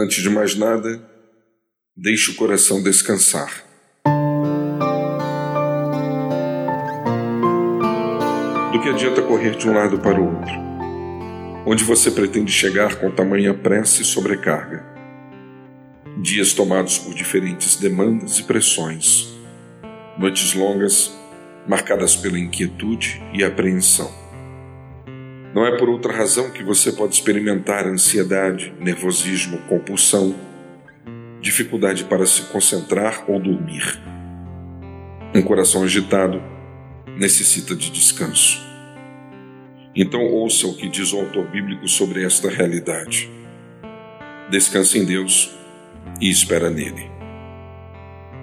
Antes de mais nada, deixe o coração descansar. Do que adianta correr de um lado para o outro? Onde você pretende chegar com tamanha pressa e sobrecarga? Dias tomados por diferentes demandas e pressões, noites longas marcadas pela inquietude e apreensão. Não é por outra razão que você pode experimentar ansiedade, nervosismo, compulsão, dificuldade para se concentrar ou dormir. Um coração agitado necessita de descanso. Então ouça o que diz o autor bíblico sobre esta realidade. Descanse em Deus e espera nele.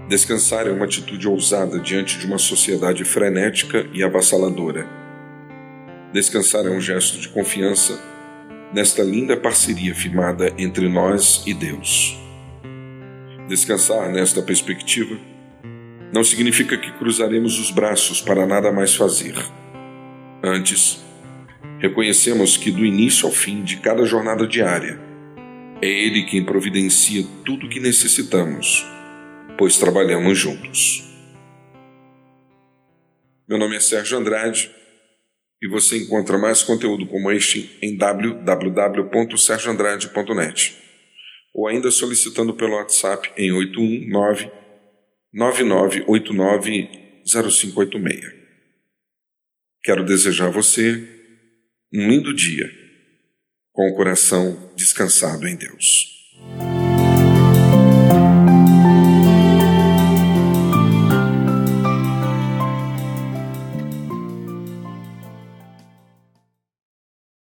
Descansar é uma atitude ousada diante de uma sociedade frenética e avassaladora Descansar é um gesto de confiança nesta linda parceria firmada entre nós e Deus. Descansar nesta perspectiva não significa que cruzaremos os braços para nada mais fazer. Antes, reconhecemos que do início ao fim de cada jornada diária, é Ele quem providencia tudo o que necessitamos, pois trabalhamos juntos. Meu nome é Sérgio Andrade e você encontra mais conteúdo como este em www.sergioandrade.net ou ainda solicitando pelo WhatsApp em 819 9989 0586. Quero desejar a você um lindo dia com o coração descansado em Deus.